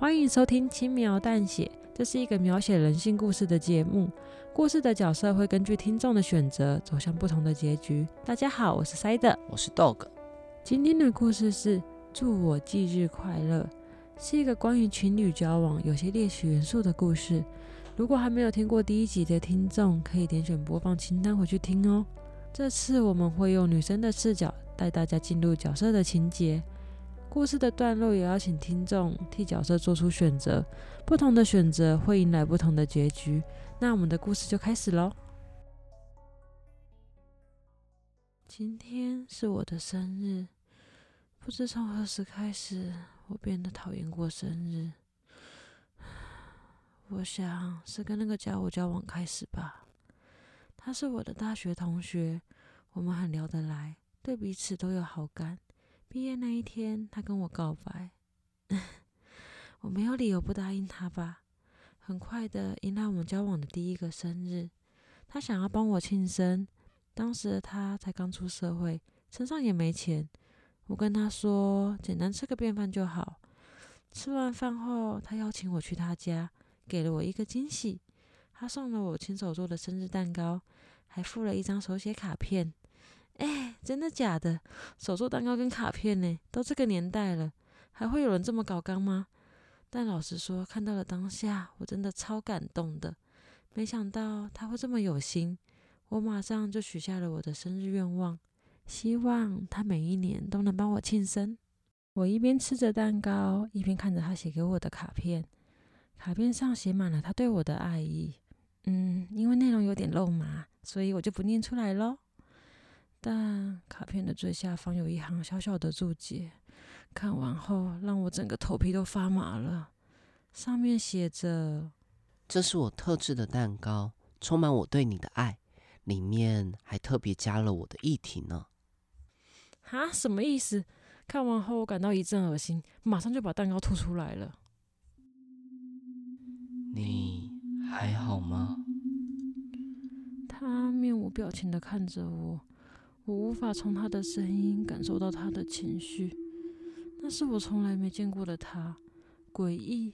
欢迎收听《轻描淡写》，这是一个描写人性故事的节目。故事的角色会根据听众的选择走向不同的结局。大家好，我是塞德，我是 Dog。今天的故事是《祝我忌日快乐》，是一个关于情侣交往有些猎奇元素的故事。如果还没有听过第一集的听众，可以点选播放清单回去听哦。这次我们会用女生的视角带大家进入角色的情节。故事的段落也邀请听众替角色做出选择，不同的选择会迎来不同的结局。那我们的故事就开始喽。今天是我的生日，不知从何时开始，我变得讨厌过生日。我想是跟那个家伙交往开始吧。他是我的大学同学，我们很聊得来，对彼此都有好感。毕业那一天，他跟我告白，我没有理由不答应他吧。很快的迎来我们交往的第一个生日，他想要帮我庆生。当时的他才刚出社会，身上也没钱。我跟他说，简单吃个便饭就好。吃完饭后，他邀请我去他家，给了我一个惊喜。他送了我亲手做的生日蛋糕，还附了一张手写卡片。哎，真的假的？手做蛋糕跟卡片呢？都这个年代了，还会有人这么搞刚吗？但老实说，看到了当下，我真的超感动的。没想到他会这么有心，我马上就许下了我的生日愿望，希望他每一年都能帮我庆生。我一边吃着蛋糕，一边看着他写给我的卡片，卡片上写满了他对我的爱意。嗯，因为内容有点肉麻，所以我就不念出来喽。但卡片的最下方有一行小小的注解，看完后让我整个头皮都发麻了。上面写着：“这是我特制的蛋糕，充满我对你的爱，里面还特别加了我的液体呢。”哈，什么意思？看完后我感到一阵恶心，马上就把蛋糕吐出来了。你还好吗？他面无表情的看着我。我无法从他的声音感受到他的情绪，那是我从来没见过的他，诡异、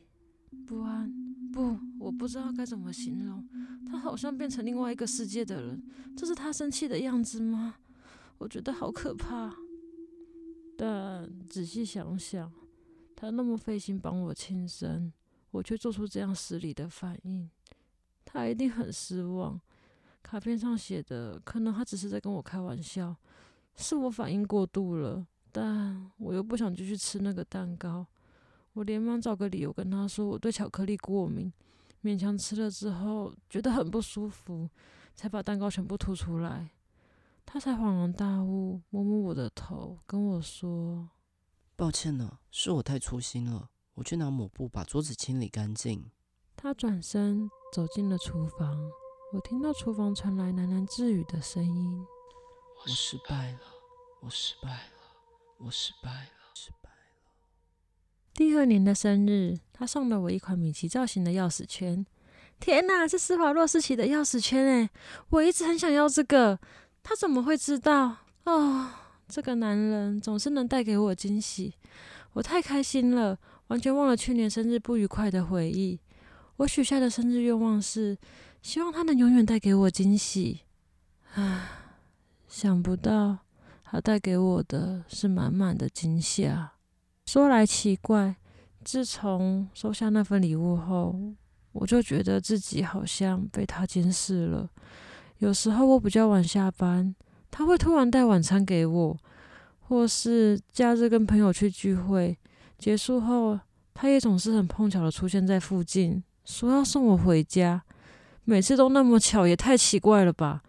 不安，不，我不知道该怎么形容。他好像变成另外一个世界的人，这是他生气的样子吗？我觉得好可怕。但仔细想想，他那么费心帮我庆生，我却做出这样失礼的反应，他一定很失望。卡片上写的，可能他只是在跟我开玩笑，是我反应过度了，但我又不想继续吃那个蛋糕，我连忙找个理由跟他说我对巧克力过敏，勉强吃了之后觉得很不舒服，才把蛋糕全部吐出来。他才恍然大悟，摸摸我的头，跟我说：“抱歉了，是我太粗心了，我去拿抹布把桌子清理干净。”他转身走进了厨房。我听到厨房传来喃喃自语的声音：“我失败了，我失败了，我失败了，失败了。”第二年的生日，他送了我一款米奇造型的钥匙圈。天哪，是施华洛世奇的钥匙圈哎！我一直很想要这个，他怎么会知道？哦，这个男人总是能带给我惊喜，我太开心了，完全忘了去年生日不愉快的回忆。我许下的生日愿望是。希望他能永远带给我惊喜。唉，想不到他带给我的是满满的惊吓。说来奇怪，自从收下那份礼物后，我就觉得自己好像被他监视了。有时候我比较晚下班，他会突然带晚餐给我，或是假日跟朋友去聚会，结束后他也总是很碰巧的出现在附近，说要送我回家。每次都那么巧，也太奇怪了吧！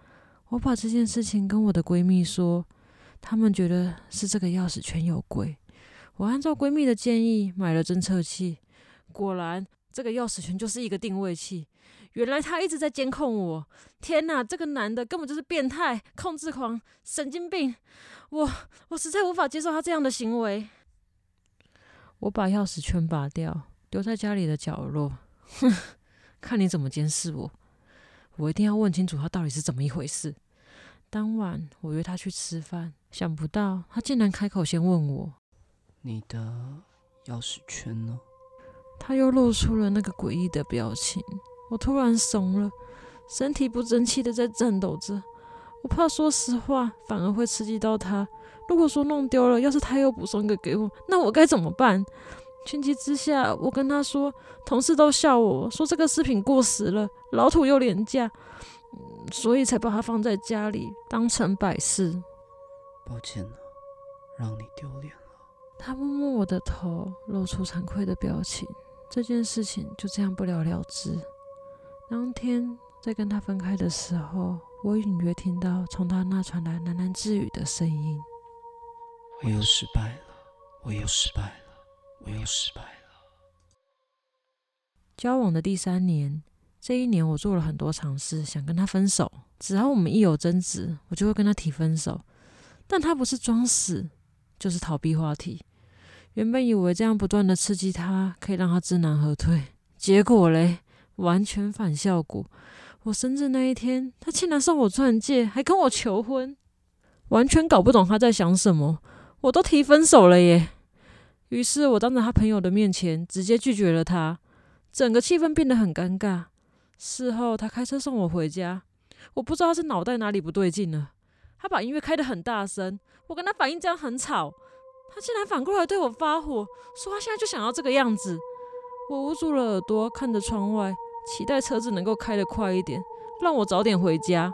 我把这件事情跟我的闺蜜说，她们觉得是这个钥匙圈有鬼。我按照闺蜜的建议买了侦测器，果然这个钥匙圈就是一个定位器。原来他一直在监控我！天哪，这个男的根本就是变态、控制狂、神经病！我我实在无法接受他这样的行为。我把钥匙圈拔掉，丢在家里的角落。哼，看你怎么监视我！我一定要问清楚他到底是怎么一回事。当晚我约他去吃饭，想不到他竟然开口先问我：“你的钥匙圈呢？”他又露出了那个诡异的表情。我突然怂了，身体不争气的在颤抖着。我怕说实话反而会刺激到他。如果说弄丢了，要是他又补送一个给我，那我该怎么办？情急之下，我跟他说，同事都笑我说这个饰品过时了，老土又廉价，所以才把它放在家里当成摆饰。抱歉了，让你丢脸了。他摸摸我的头，露出惭愧的表情。这件事情就这样不了了之。当天在跟他分开的时候，我隐约听到从他那传来喃喃自语的声音：“我又失败了，我又失败了。”我又失败了。交往的第三年，这一年我做了很多尝试，想跟他分手。只要我们一有争执，我就会跟他提分手。但他不是装死，就是逃避话题。原本以为这样不断的刺激他，可以让他知难而退。结果嘞，完全反效果。我生日那一天，他竟然送我钻戒，还跟我求婚。完全搞不懂他在想什么。我都提分手了耶。于是我当着他朋友的面前直接拒绝了他，整个气氛变得很尴尬。事后他开车送我回家，我不知道他是脑袋哪里不对劲了，他把音乐开得很大声，我跟他反映这样很吵，他竟然反过来对我发火，说他现在就想要这个样子。我捂住了耳朵，看着窗外，期待车子能够开得快一点，让我早点回家。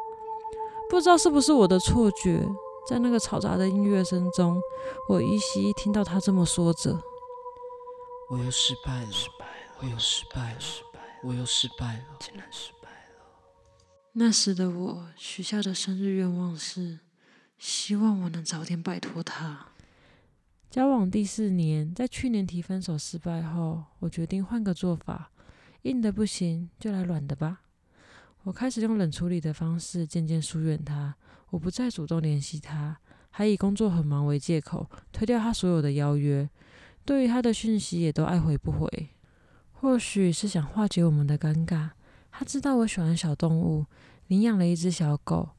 不知道是不是我的错觉。在那个嘈杂的音乐声中，我依稀听到他这么说着：“我又失败了，我又失败了，我又失败了，竟然失败了。”那时的我许下的生日愿望是，希望我能早点摆脱他。交往第四年，在去年提分手失败后，我决定换个做法，硬的不行就来软的吧。我开始用冷处理的方式，渐渐疏远他。我不再主动联系他，还以工作很忙为借口推掉他所有的邀约，对于他的讯息也都爱回不回。或许是想化解我们的尴尬，他知道我喜欢小动物，领养了一只小狗。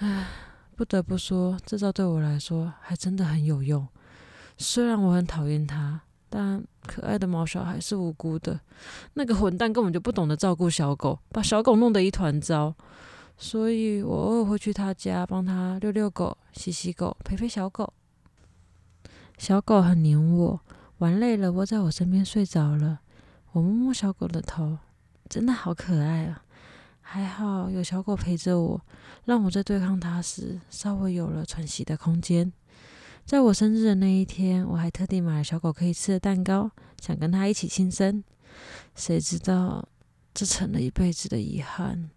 唉，不得不说，这招对我来说还真的很有用。虽然我很讨厌他，但可爱的毛小孩是无辜的。那个混蛋根本就不懂得照顾小狗，把小狗弄得一团糟。所以我偶尔会去他家帮他遛遛狗、洗洗狗、陪陪小狗。小狗很黏我，玩累了窝在我身边睡着了。我摸摸小狗的头，真的好可爱啊！还好有小狗陪着我，让我在对抗它时稍微有了喘息的空间。在我生日的那一天，我还特地买了小狗可以吃的蛋糕，想跟它一起庆生。谁知道这成了一辈子的遗憾。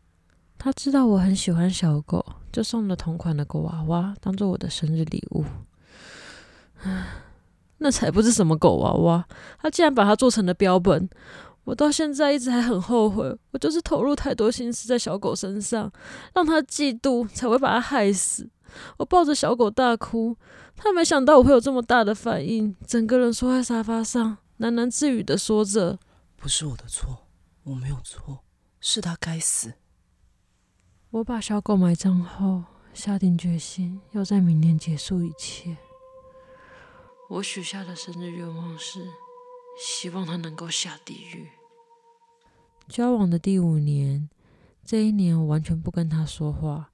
他知道我很喜欢小狗，就送了同款的狗娃娃当做我的生日礼物。那才不是什么狗娃娃，他竟然把它做成了标本。我到现在一直还很后悔，我就是投入太多心思在小狗身上，让他嫉妒才会把它害死。我抱着小狗大哭，他没想到我会有这么大的反应，整个人缩在沙发上，喃喃自语的说着：“不是我的错，我没有错，是他该死。”我把小狗埋葬后，下定决心要在明年结束一切。我许下的生日愿望是，希望他能够下地狱。交往的第五年，这一年我完全不跟他说话，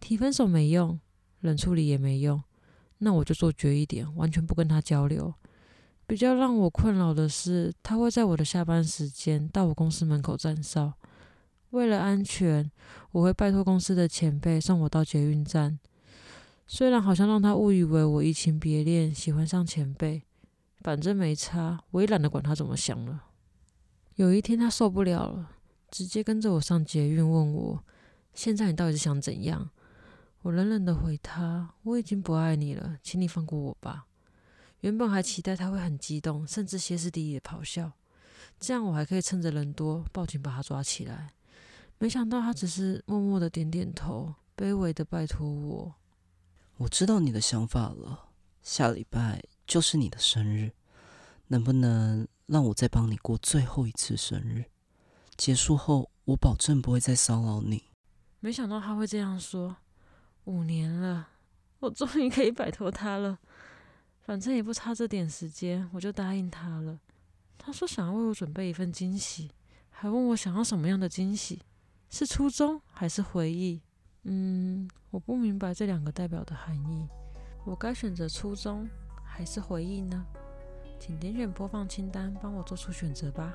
提分手没用，冷处理也没用，那我就做绝一点，完全不跟他交流。比较让我困扰的是，他会在我的下班时间到我公司门口站哨。为了安全，我会拜托公司的前辈送我到捷运站。虽然好像让他误以为我移情别恋，喜欢上前辈，反正没差，我也懒得管他怎么想了。有一天他受不了了，直接跟着我上捷运，问我：“现在你到底是想怎样？”我冷冷的回他：“我已经不爱你了，请你放过我吧。”原本还期待他会很激动，甚至歇斯底里的咆哮，这样我还可以趁着人多报警把他抓起来。没想到他只是默默的点点头，卑微的拜托我。我知道你的想法了，下礼拜就是你的生日，能不能让我再帮你过最后一次生日？结束后，我保证不会再骚扰你。没想到他会这样说。五年了，我终于可以摆脱他了。反正也不差这点时间，我就答应他了。他说想要为我准备一份惊喜，还问我想要什么样的惊喜，是初衷还是回忆？嗯，我不明白这两个代表的含义。我该选择初衷还是回忆呢？请点选播放清单，帮我做出选择吧。